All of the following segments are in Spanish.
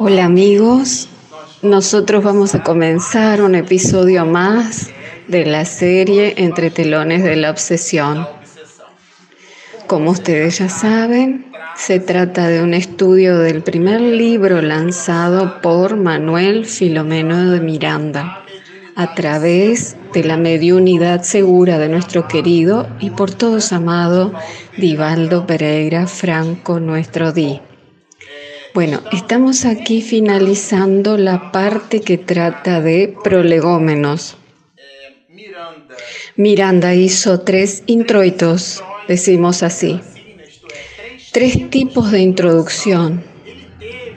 Hola amigos, nosotros vamos a comenzar un episodio más de la serie Entre telones de la obsesión. Como ustedes ya saben, se trata de un estudio del primer libro lanzado por Manuel Filomeno de Miranda a través de la mediunidad segura de nuestro querido y por todos amado Divaldo Pereira Franco, nuestro Di. Bueno, estamos aquí finalizando la parte que trata de prolegómenos. Miranda hizo tres introitos, decimos así. Tres tipos de introducción.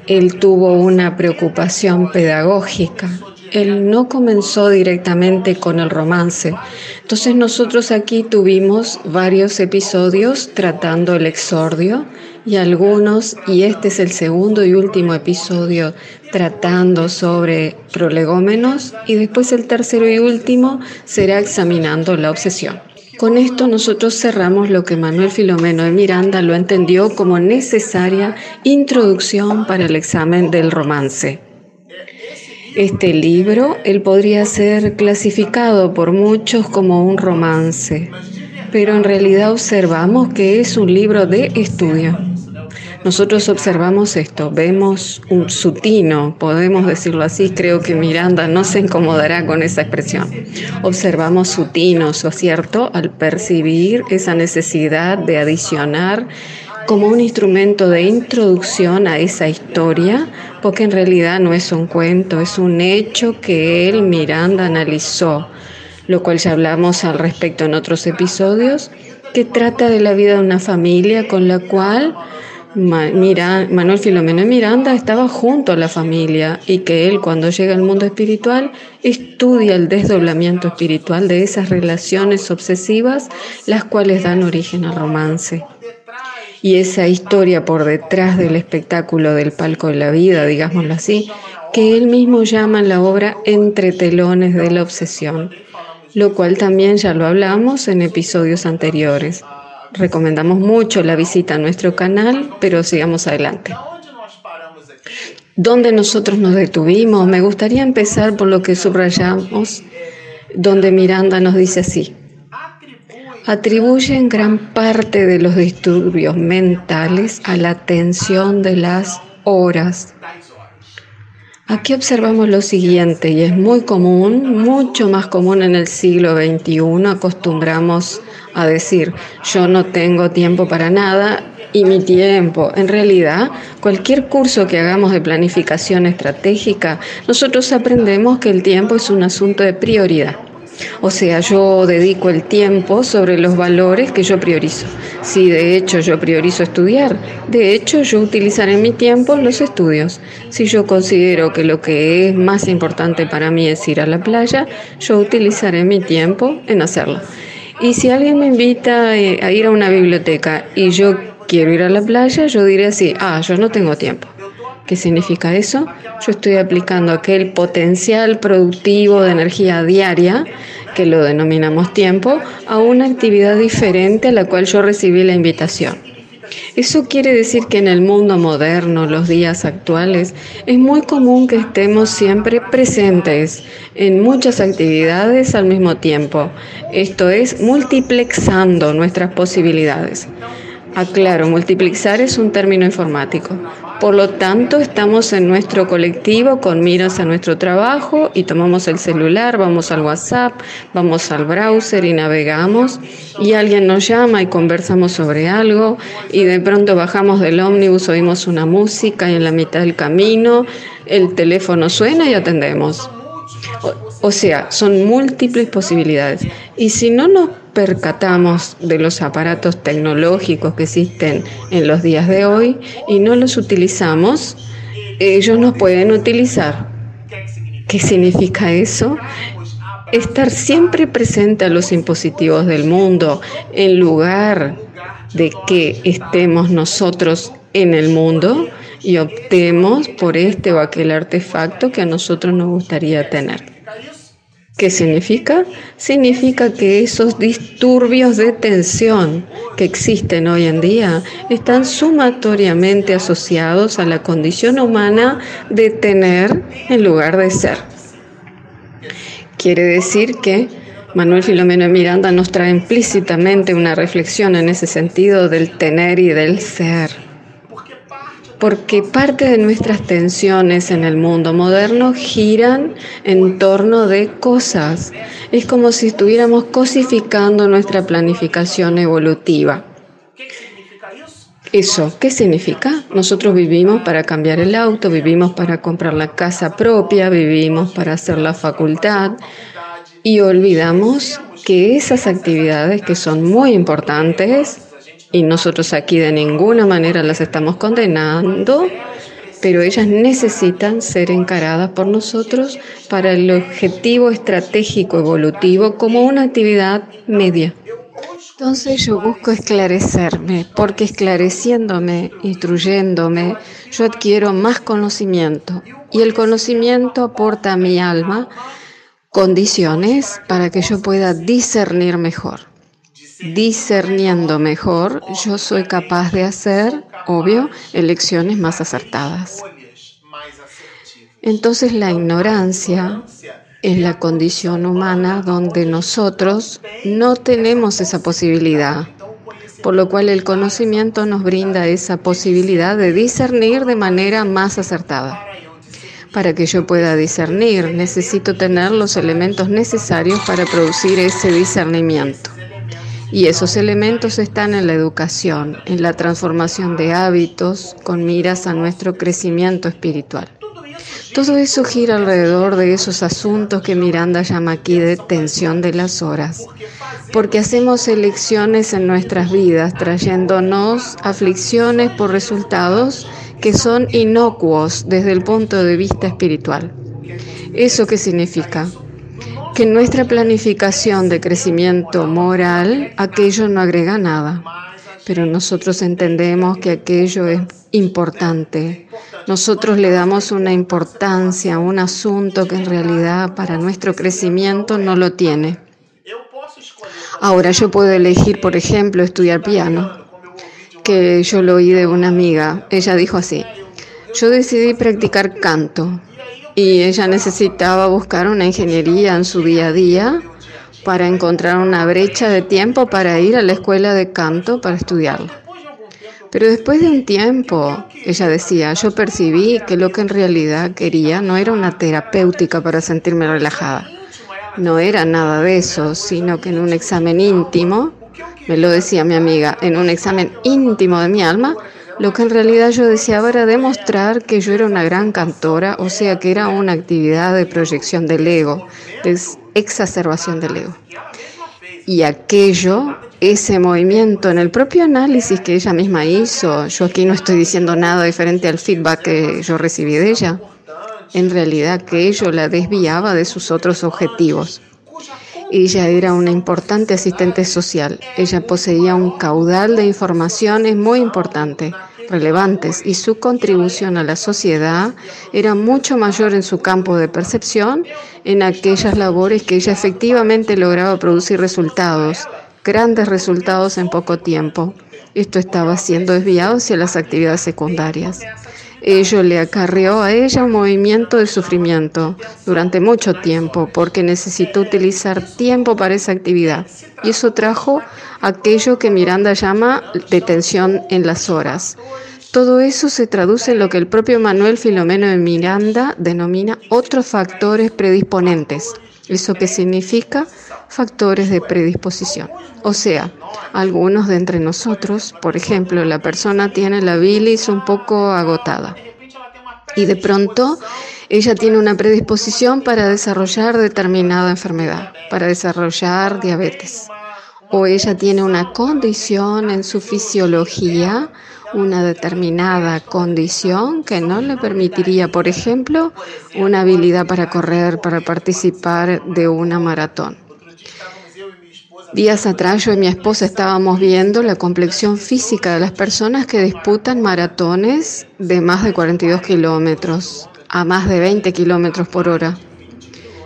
Él tuvo una preocupación pedagógica él no comenzó directamente con el romance. Entonces nosotros aquí tuvimos varios episodios tratando el exordio y algunos, y este es el segundo y último episodio tratando sobre prolegómenos y después el tercero y último será examinando la obsesión. Con esto nosotros cerramos lo que Manuel Filomeno de Miranda lo entendió como necesaria introducción para el examen del romance. Este libro, él podría ser clasificado por muchos como un romance, pero en realidad observamos que es un libro de estudio. Nosotros observamos esto, vemos un sutino, podemos decirlo así, creo que Miranda no se incomodará con esa expresión. Observamos sutinos, ¿o cierto?, al percibir esa necesidad de adicionar como un instrumento de introducción a esa historia, porque en realidad no es un cuento, es un hecho que él, Miranda, analizó, lo cual ya hablamos al respecto en otros episodios, que trata de la vida de una familia con la cual Manuel Filomeno Miranda estaba junto a la familia y que él cuando llega al mundo espiritual estudia el desdoblamiento espiritual de esas relaciones obsesivas, las cuales dan origen al romance y esa historia por detrás del espectáculo del palco de la vida, digámoslo así, que él mismo llama la obra Entre telones de la obsesión, lo cual también ya lo hablamos en episodios anteriores. Recomendamos mucho la visita a nuestro canal, pero sigamos adelante. ¿Dónde nosotros nos detuvimos? Me gustaría empezar por lo que subrayamos, donde Miranda nos dice así atribuyen gran parte de los disturbios mentales a la tensión de las horas. Aquí observamos lo siguiente, y es muy común, mucho más común en el siglo XXI, acostumbramos a decir, yo no tengo tiempo para nada y mi tiempo. En realidad, cualquier curso que hagamos de planificación estratégica, nosotros aprendemos que el tiempo es un asunto de prioridad. O sea, yo dedico el tiempo sobre los valores que yo priorizo. Si de hecho yo priorizo estudiar, de hecho yo utilizaré mi tiempo en los estudios. Si yo considero que lo que es más importante para mí es ir a la playa, yo utilizaré mi tiempo en hacerlo. Y si alguien me invita eh, a ir a una biblioteca y yo quiero ir a la playa, yo diré así, ah, yo no tengo tiempo. ¿Qué significa eso? Yo estoy aplicando aquel potencial productivo de energía diaria, que lo denominamos tiempo, a una actividad diferente a la cual yo recibí la invitación. Eso quiere decir que en el mundo moderno, los días actuales, es muy común que estemos siempre presentes en muchas actividades al mismo tiempo. Esto es multiplexando nuestras posibilidades. Aclaro, multiplexar es un término informático. Por lo tanto, estamos en nuestro colectivo con miras a nuestro trabajo y tomamos el celular, vamos al WhatsApp, vamos al browser y navegamos y alguien nos llama y conversamos sobre algo y de pronto bajamos del ómnibus, oímos una música y en la mitad del camino el teléfono suena y atendemos. O, sea, son múltiples posibilidades. Y si no nos percatamos de los aparatos tecnológicos que existen en los días de hoy y no los utilizamos, ellos nos pueden utilizar. ¿Qué significa eso? Estar siempre presente a los impositivos del mundo en lugar de que estemos nosotros en el mundo y optemos por este o aquel artefacto que a nosotros nos gustaría tener. ¿Qué significa? Significa que esos disturbios de tensión que existen hoy en día están sumatoriamente asociados a la condición humana de tener en lugar de ser. Quiere decir que Manuel Filomeno Miranda nos trae implícitamente una reflexión en ese sentido del tener y del ser porque parte de nuestras tensiones en el mundo moderno giran en torno de cosas. Es como si estuviéramos cosificando nuestra planificación evolutiva. Eso, ¿qué significa? Nosotros vivimos para cambiar el auto, vivimos para comprar la casa propia, vivimos para hacer la facultad y olvidamos que esas actividades que son muy importantes y nosotros aquí de ninguna manera las estamos condenando, pero ellas necesitan ser encaradas por nosotros para el objetivo estratégico evolutivo como una actividad media. Entonces yo busco esclarecerme, porque esclareciéndome, instruyéndome, yo adquiero más conocimiento y el conocimiento aporta a mi alma condiciones para que yo pueda discernir mejor discerniendo mejor, yo soy capaz de hacer, obvio, elecciones más acertadas. Entonces la ignorancia es la condición humana donde nosotros no tenemos esa posibilidad, por lo cual el conocimiento nos brinda esa posibilidad de discernir de manera más acertada. Para que yo pueda discernir, necesito tener los elementos necesarios para producir ese discernimiento. Y esos elementos están en la educación, en la transformación de hábitos con miras a nuestro crecimiento espiritual. Todo eso gira alrededor de esos asuntos que Miranda llama aquí de tensión de las horas, porque hacemos elecciones en nuestras vidas trayéndonos aflicciones por resultados que son inocuos desde el punto de vista espiritual. ¿Eso qué significa? Que en nuestra planificación de crecimiento moral aquello no agrega nada, pero nosotros entendemos que aquello es importante. Nosotros le damos una importancia a un asunto que en realidad para nuestro crecimiento no lo tiene. Ahora yo puedo elegir, por ejemplo, estudiar piano, que yo lo oí de una amiga. Ella dijo así, yo decidí practicar canto y ella necesitaba buscar una ingeniería en su día a día para encontrar una brecha de tiempo para ir a la escuela de canto para estudiarlo. Pero después de un tiempo, ella decía, yo percibí que lo que en realidad quería no era una terapéutica para sentirme relajada. No era nada de eso, sino que en un examen íntimo, me lo decía mi amiga, en un examen íntimo de mi alma, lo que en realidad yo deseaba era demostrar que yo era una gran cantora, o sea que era una actividad de proyección del ego, de exacerbación del ego. Y aquello, ese movimiento en el propio análisis que ella misma hizo, yo aquí no estoy diciendo nada diferente al feedback que yo recibí de ella, en realidad que ello la desviaba de sus otros objetivos. Ella era una importante asistente social. Ella poseía un caudal de informaciones muy importante relevantes y su contribución a la sociedad era mucho mayor en su campo de percepción en aquellas labores que ella efectivamente lograba producir resultados, grandes resultados en poco tiempo. Esto estaba siendo desviado hacia las actividades secundarias. Ello le acarreó a ella un movimiento de sufrimiento durante mucho tiempo porque necesitó utilizar tiempo para esa actividad. Y eso trajo aquello que Miranda llama detención en las horas. Todo eso se traduce en lo que el propio Manuel Filomeno de Miranda denomina otros factores predisponentes. ¿Eso qué significa? Factores de predisposición. O sea, algunos de entre nosotros, por ejemplo, la persona tiene la bilis un poco agotada y de pronto ella tiene una predisposición para desarrollar determinada enfermedad, para desarrollar diabetes. O ella tiene una condición en su fisiología una determinada condición que no le permitiría, por ejemplo, una habilidad para correr, para participar de una maratón. Días atrás yo y mi esposa estábamos viendo la complexión física de las personas que disputan maratones de más de 42 kilómetros a más de 20 kilómetros por hora.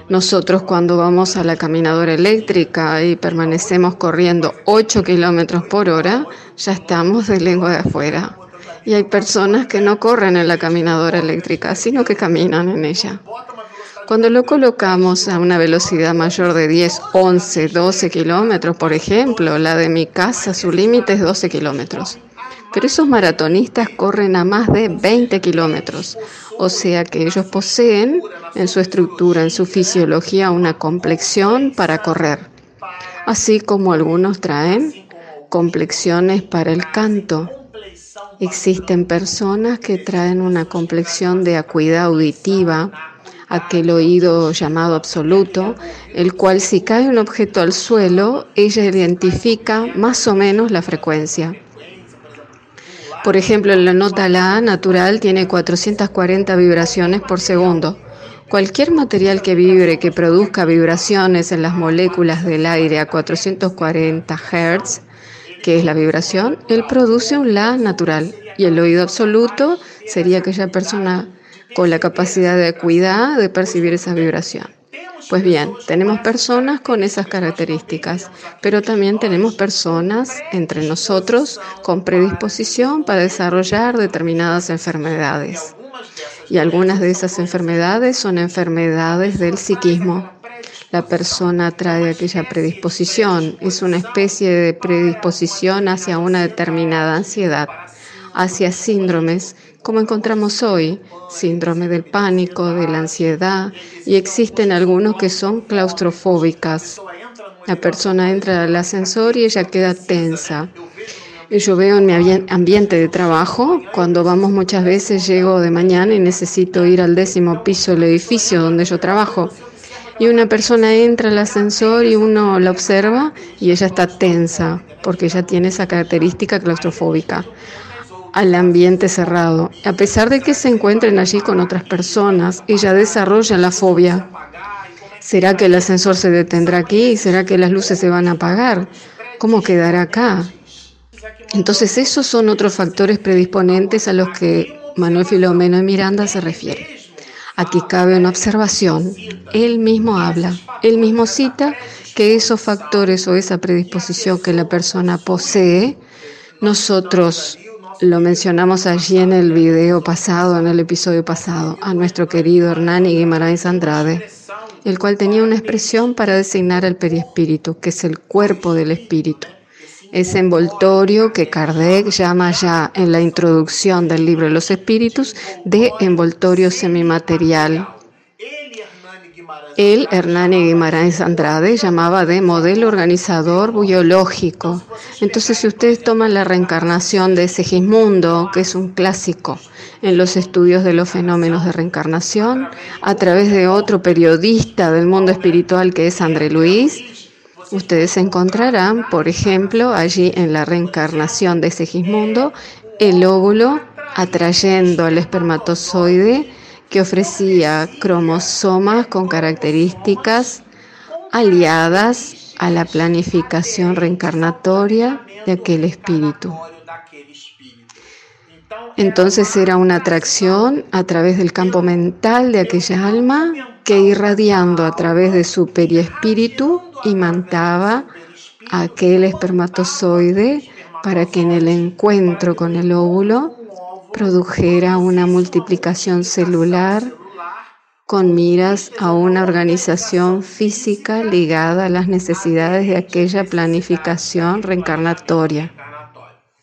Nosotros cuando vamos a la caminadora eléctrica y permanecemos corriendo 8 kilómetros por hora, ya estamos de lengua de afuera. Y hay personas que no corren en la caminadora eléctrica, sino que caminan en ella. Cuando lo colocamos a una velocidad mayor de 10, 11, 12 kilómetros, por ejemplo, la de mi casa, su límite es 12 kilómetros. Pero esos maratonistas corren a más de 20 kilómetros, o sea que ellos poseen en su estructura, en su fisiología, una complexión para correr, así como algunos traen complexiones para el canto. Existen personas que traen una complexión de acuidad auditiva, aquel oído llamado absoluto, el cual si cae un objeto al suelo, ella identifica más o menos la frecuencia. Por ejemplo, la nota La natural tiene 440 vibraciones por segundo. Cualquier material que vibre, que produzca vibraciones en las moléculas del aire a 440 Hz, que es la vibración, él produce un La natural. Y el oído absoluto sería aquella persona con la capacidad de cuidar de percibir esa vibración. Pues bien, tenemos personas con esas características, pero también tenemos personas entre nosotros con predisposición para desarrollar determinadas enfermedades. Y algunas de esas enfermedades son enfermedades del psiquismo. La persona trae aquella predisposición, es una especie de predisposición hacia una determinada ansiedad, hacia síndromes como encontramos hoy, síndrome del pánico, de la ansiedad, y existen algunos que son claustrofóbicas. La persona entra al ascensor y ella queda tensa. Yo veo en mi ambiente de trabajo, cuando vamos muchas veces, llego de mañana y necesito ir al décimo piso del edificio donde yo trabajo. Y una persona entra al ascensor y uno la observa y ella está tensa, porque ella tiene esa característica claustrofóbica al ambiente cerrado. A pesar de que se encuentren allí con otras personas, ella desarrolla la fobia. ¿Será que el ascensor se detendrá aquí? ¿Será que las luces se van a apagar? ¿Cómo quedará acá? Entonces esos son otros factores predisponentes a los que Manuel Filomeno y Miranda se refiere. Aquí cabe una observación. Él mismo habla, él mismo cita que esos factores o esa predisposición que la persona posee, nosotros lo mencionamos allí en el video pasado, en el episodio pasado, a nuestro querido Hernani Guimarães Andrade, el cual tenía una expresión para designar al perispíritu, que es el cuerpo del espíritu. Ese envoltorio que Kardec llama ya en la introducción del libro los espíritus de envoltorio semimaterial él, Hernani Guimarães Andrade, llamaba de modelo organizador biológico. Entonces, si ustedes toman la reencarnación de Segismundo, que es un clásico en los estudios de los fenómenos de reencarnación, a través de otro periodista del mundo espiritual que es André Luis, ustedes encontrarán, por ejemplo, allí en la reencarnación de Segismundo, el óvulo atrayendo al espermatozoide que ofrecía cromosomas con características aliadas a la planificación reencarnatoria de aquel espíritu. Entonces era una atracción a través del campo mental de aquella alma que irradiando a través de su periespíritu imantaba aquel espermatozoide para que en el encuentro con el óvulo produjera una multiplicación celular con miras a una organización física ligada a las necesidades de aquella planificación reencarnatoria.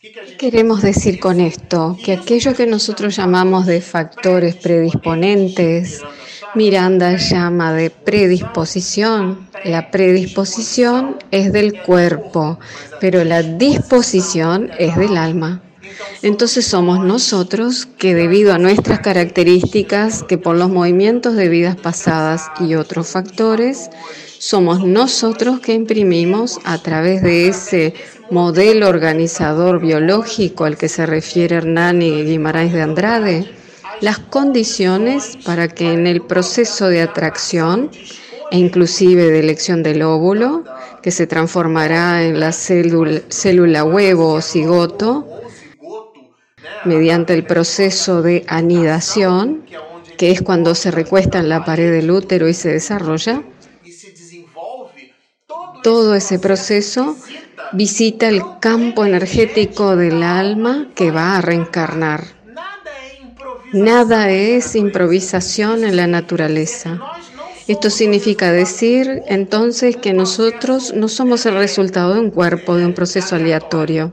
¿Qué queremos decir con esto? Que aquello que nosotros llamamos de factores predisponentes, Miranda llama de predisposición. La predisposición es del cuerpo, pero la disposición es del alma. Entonces somos nosotros que debido a nuestras características, que por los movimientos de vidas pasadas y otros factores, somos nosotros que imprimimos a través de ese modelo organizador biológico al que se refiere Hernani Guimarães de Andrade, las condiciones para que en el proceso de atracción e inclusive de elección del óvulo, que se transformará en la célula huevo o cigoto, mediante el proceso de anidación, que es cuando se recuesta en la pared del útero y se desarrolla, todo ese proceso visita el campo energético del alma que va a reencarnar. Nada es improvisación en la naturaleza. Esto significa decir entonces que nosotros no somos el resultado de un cuerpo, de un proceso aleatorio.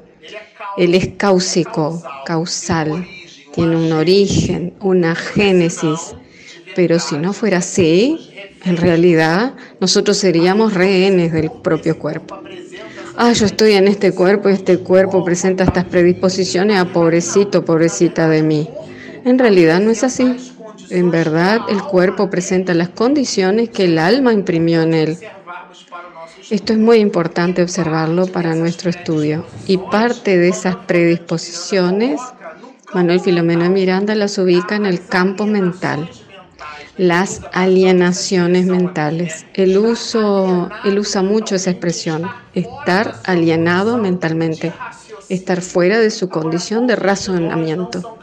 Él es cáusico, causal, tiene un origen, una génesis. Pero si no fuera así, en realidad nosotros seríamos rehenes del propio cuerpo. Ah, yo estoy en este cuerpo y este cuerpo presenta estas predisposiciones a pobrecito, pobrecita de mí. En realidad no es así. En verdad, el cuerpo presenta las condiciones que el alma imprimió en él. Esto es muy importante observarlo para nuestro estudio. Y parte de esas predisposiciones, Manuel Filomeno Miranda las ubica en el campo mental, las alienaciones mentales. El uso, él usa mucho esa expresión, estar alienado mentalmente, estar fuera de su condición de razonamiento.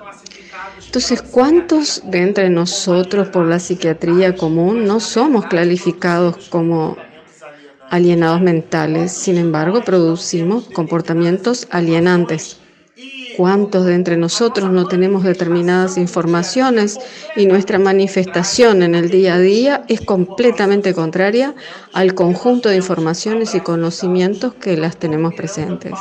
Entonces, ¿cuántos de entre nosotros por la psiquiatría común no somos clasificados como alienados mentales? Sin embargo, producimos comportamientos alienantes. ¿Cuántos de entre nosotros no tenemos determinadas informaciones y nuestra manifestación en el día a día es completamente contraria al conjunto de informaciones y conocimientos que las tenemos presentes?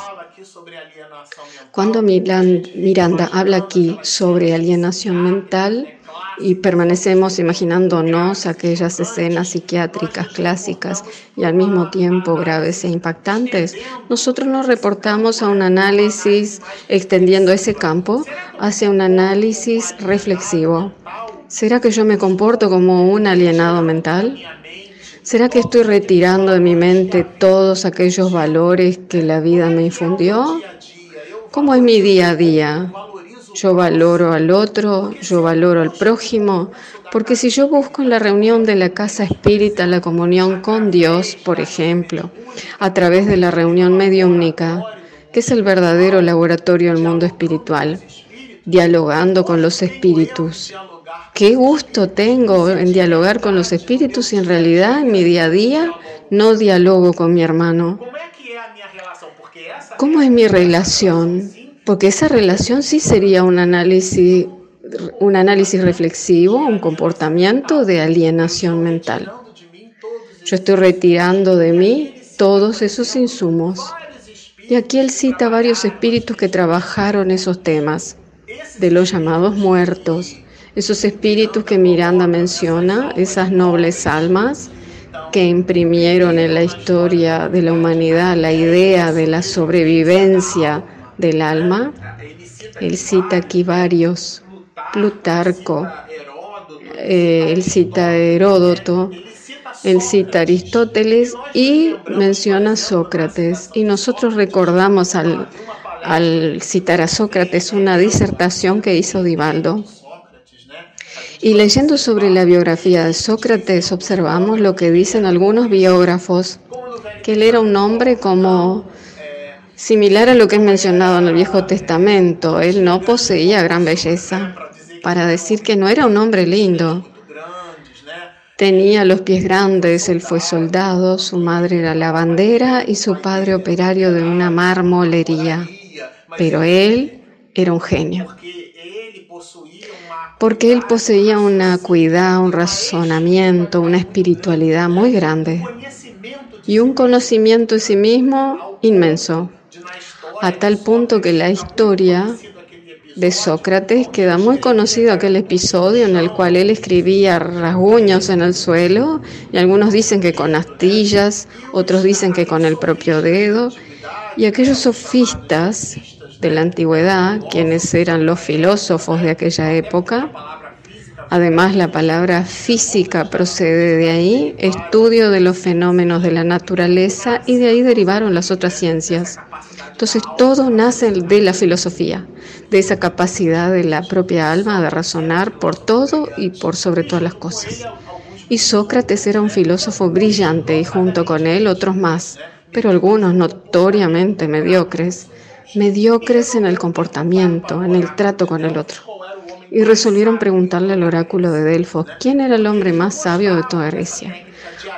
Cuando Miranda habla aquí sobre alienación mental y permanecemos imaginándonos aquellas escenas psiquiátricas clásicas y al mismo tiempo graves e impactantes, nosotros nos reportamos a un análisis extendiendo ese campo hacia un análisis reflexivo. ¿Será que yo me comporto como un alienado mental? ¿Será que estoy retirando de mi mente todos aquellos valores que la vida me infundió? ¿Cómo es mi día a día? Yo valoro al otro, yo valoro al prójimo, porque si yo busco en la reunión de la casa espírita la comunión con Dios, por ejemplo, a través de la reunión mediúmnica, que es el verdadero laboratorio del mundo espiritual, dialogando con los espíritus. Qué gusto tengo en dialogar con los espíritus y en realidad en mi día a día no dialogo con mi hermano. ¿Cómo es mi relación? Porque esa relación sí sería un análisis, un análisis reflexivo, un comportamiento de alienación mental. Yo estoy retirando de mí todos esos insumos. Y aquí él cita varios espíritus que trabajaron esos temas, de los llamados muertos, esos espíritus que Miranda menciona, esas nobles almas que imprimieron en la historia de la humanidad la idea de la sobrevivencia del alma. Él cita aquí varios, Plutarco, eh, él cita Heródoto, él cita Aristóteles y menciona Sócrates. Y nosotros recordamos al, al citar a Sócrates una disertación que hizo Divaldo y leyendo sobre la biografía de Sócrates observamos lo que dicen algunos biógrafos, que él era un hombre como similar a lo que es mencionado en el Viejo Testamento. Él no poseía gran belleza, para decir que no era un hombre lindo. Tenía los pies grandes, él fue soldado, su madre era lavandera y su padre operario de una marmolería. Pero él era un genio porque él poseía una cuidad, un razonamiento, una espiritualidad muy grande y un conocimiento de sí mismo inmenso, a tal punto que la historia de Sócrates queda muy conocido aquel episodio en el cual él escribía rasguños en el suelo y algunos dicen que con astillas, otros dicen que con el propio dedo y aquellos sofistas de la antigüedad, quienes eran los filósofos de aquella época. Además, la palabra física procede de ahí, estudio de los fenómenos de la naturaleza, y de ahí derivaron las otras ciencias. Entonces, todo nace de la filosofía, de esa capacidad de la propia alma de razonar por todo y por sobre todas las cosas. Y Sócrates era un filósofo brillante y junto con él otros más, pero algunos notoriamente mediocres mediocres en el comportamiento, en el trato con el otro. Y resolvieron preguntarle al oráculo de Delfos quién era el hombre más sabio de toda Grecia,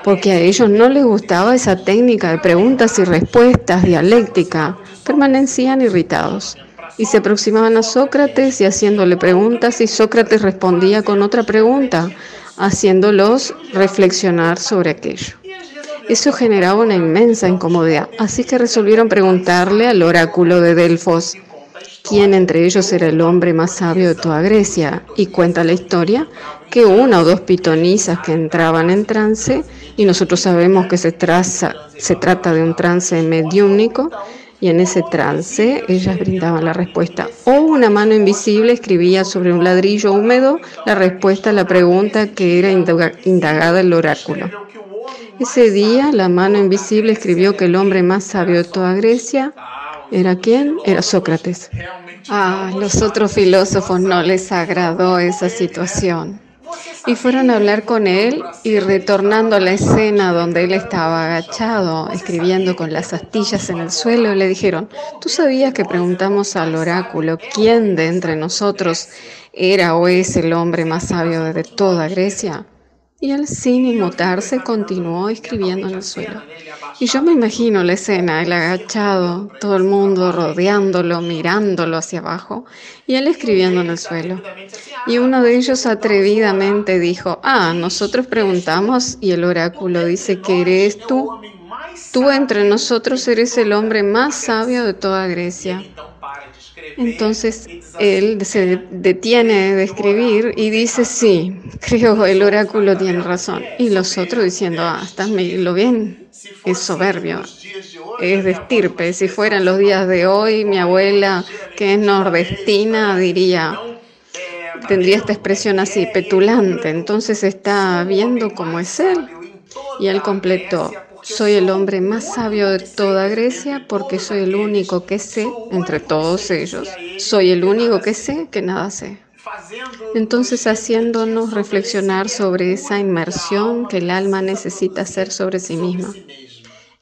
porque a ellos no les gustaba esa técnica de preguntas y respuestas dialéctica, permanecían irritados. Y se aproximaban a Sócrates y haciéndole preguntas y Sócrates respondía con otra pregunta, haciéndolos reflexionar sobre aquello. Eso generaba una inmensa incomodidad, así que resolvieron preguntarle al oráculo de Delfos quién entre ellos era el hombre más sabio de toda Grecia, y cuenta la historia que una o dos pitonisas que entraban en trance, y nosotros sabemos que se, se trata de un trance mediúnico, y en ese trance ellas brindaban la respuesta. O una mano invisible escribía sobre un ladrillo húmedo la respuesta a la pregunta que era indagada el oráculo. Ese día la mano invisible escribió que el hombre más sabio de toda Grecia era quién? Era Sócrates. A los otros filósofos no les agradó esa situación. Y fueron a hablar con él y retornando a la escena donde él estaba agachado, escribiendo con las astillas en el suelo, le dijeron, ¿tú sabías que preguntamos al oráculo quién de entre nosotros era o es el hombre más sabio de toda Grecia? Y él, sin inmutarse, continuó escribiendo en el suelo. Y yo me imagino la escena, el agachado, todo el mundo rodeándolo, mirándolo hacia abajo, y él escribiendo en el suelo. Y uno de ellos atrevidamente dijo, ah, nosotros preguntamos y el oráculo dice que eres tú. Tú entre nosotros eres el hombre más sabio de toda Grecia. Entonces él se detiene de escribir y dice, sí, creo el oráculo tiene razón. Y los otros diciendo, ah, estás lo bien, es soberbio, es de estirpe. Si fueran los días de hoy, mi abuela, que es nordestina, diría, tendría esta expresión así, petulante. Entonces está viendo cómo es él. Y él completó, soy el hombre más sabio de toda Grecia porque soy el único que sé, entre todos ellos, soy el único que sé que nada sé. Entonces haciéndonos reflexionar sobre esa inmersión que el alma necesita hacer sobre sí misma,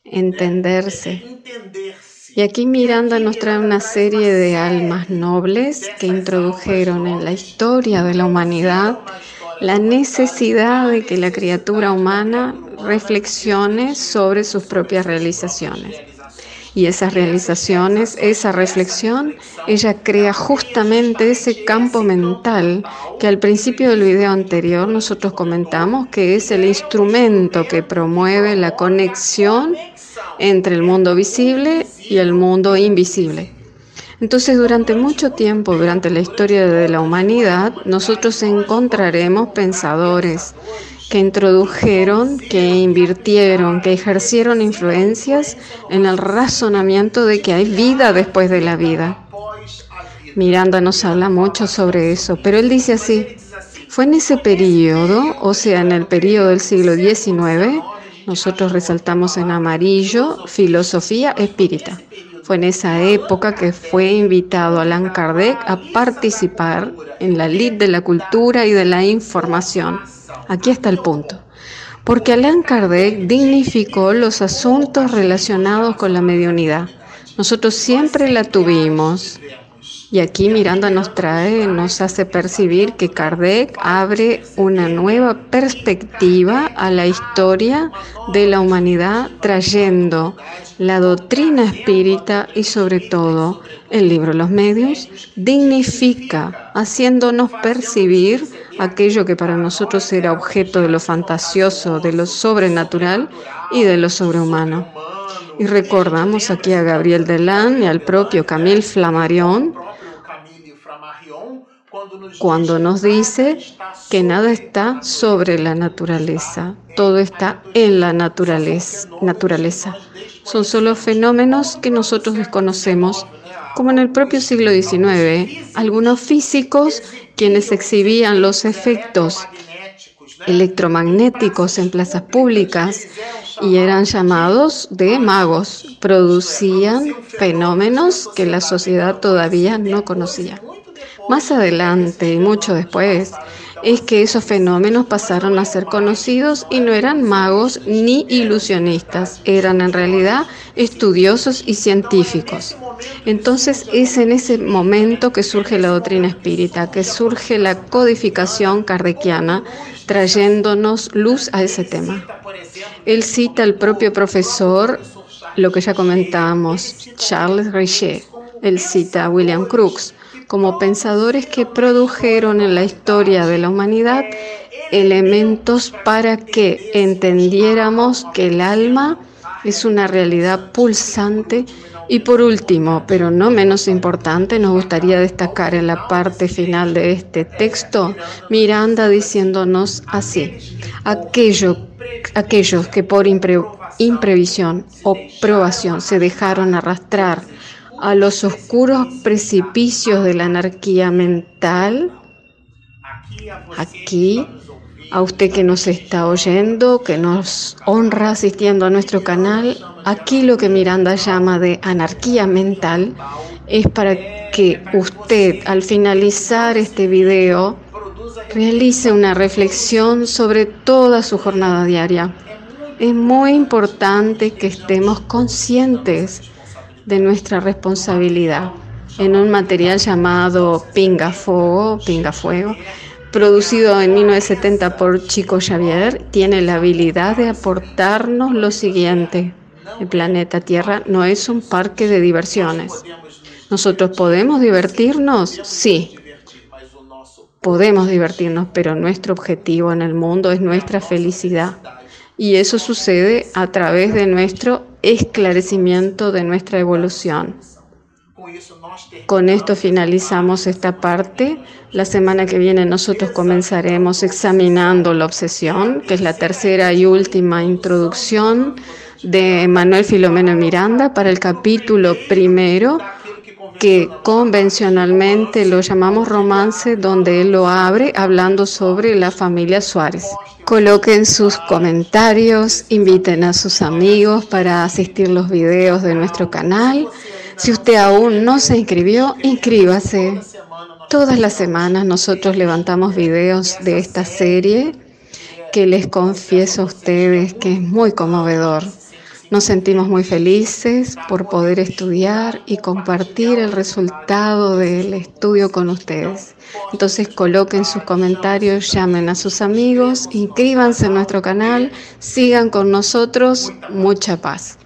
entenderse. Y aquí Miranda nos trae una serie de almas nobles que introdujeron en la historia de la humanidad la necesidad de que la criatura humana reflexione sobre sus propias realizaciones. Y esas realizaciones, esa reflexión, ella crea justamente ese campo mental que al principio del video anterior nosotros comentamos que es el instrumento que promueve la conexión entre el mundo visible y el mundo invisible. Entonces, durante mucho tiempo, durante la historia de la humanidad, nosotros encontraremos pensadores que introdujeron, que invirtieron, que ejercieron influencias en el razonamiento de que hay vida después de la vida. Miranda nos habla mucho sobre eso, pero él dice así, fue en ese periodo, o sea, en el periodo del siglo XIX, nosotros resaltamos en amarillo filosofía espírita. Fue en esa época que fue invitado Allan Kardec a participar en la lid de la cultura y de la información. Aquí está el punto. Porque Allan Kardec dignificó los asuntos relacionados con la mediunidad. Nosotros siempre la tuvimos, y aquí Miranda nos trae, nos hace percibir que Kardec abre una nueva perspectiva a la historia de la humanidad, trayendo la doctrina espírita y sobre todo el libro Los Medios, dignifica, haciéndonos percibir aquello que para nosotros era objeto de lo fantasioso, de lo sobrenatural y de lo sobrehumano. Y recordamos aquí a Gabriel Delan y al propio Camille Flammarion cuando nos dice que nada está sobre la naturaleza, todo está en la naturaleza. naturaleza. Son solo fenómenos que nosotros desconocemos, como en el propio siglo XIX, algunos físicos quienes exhibían los efectos electromagnéticos en plazas públicas y eran llamados de magos, producían fenómenos que la sociedad todavía no conocía. Más adelante y mucho después, es que esos fenómenos pasaron a ser conocidos y no eran magos ni ilusionistas, eran en realidad estudiosos y científicos. Entonces es en ese momento que surge la doctrina espírita, que surge la codificación kardeciana, trayéndonos luz a ese tema. Él cita al propio profesor, lo que ya comentábamos, Charles Richet. Él cita a William Crookes como pensadores que produjeron en la historia de la humanidad elementos para que entendiéramos que el alma es una realidad pulsante. Y por último, pero no menos importante, nos gustaría destacar en la parte final de este texto Miranda diciéndonos así, aquello, aquellos que por imprevisión o probación se dejaron arrastrar a los oscuros precipicios de la anarquía mental, aquí, a usted que nos está oyendo, que nos honra asistiendo a nuestro canal, aquí lo que Miranda llama de anarquía mental es para que usted al finalizar este video realice una reflexión sobre toda su jornada diaria. Es muy importante que estemos conscientes de nuestra responsabilidad en un material llamado Pinga Fuego, Pinga Fuego, producido en 1970 por Chico Xavier, tiene la habilidad de aportarnos lo siguiente. El planeta Tierra no es un parque de diversiones. ¿Nosotros podemos divertirnos? Sí. Podemos divertirnos, pero nuestro objetivo en el mundo es nuestra felicidad. Y eso sucede a través de nuestro esclarecimiento de nuestra evolución. Con esto finalizamos esta parte. La semana que viene nosotros comenzaremos examinando la obsesión, que es la tercera y última introducción de Manuel Filomeno Miranda para el capítulo primero, que convencionalmente lo llamamos romance, donde él lo abre hablando sobre la familia Suárez. Coloquen sus comentarios, inviten a sus amigos para asistir los videos de nuestro canal. Si usted aún no se inscribió, inscríbase. Todas las semanas nosotros levantamos videos de esta serie que les confieso a ustedes que es muy conmovedor. Nos sentimos muy felices por poder estudiar y compartir el resultado del estudio con ustedes. Entonces coloquen sus comentarios, llamen a sus amigos, inscríbanse en nuestro canal, sigan con nosotros. Mucha paz.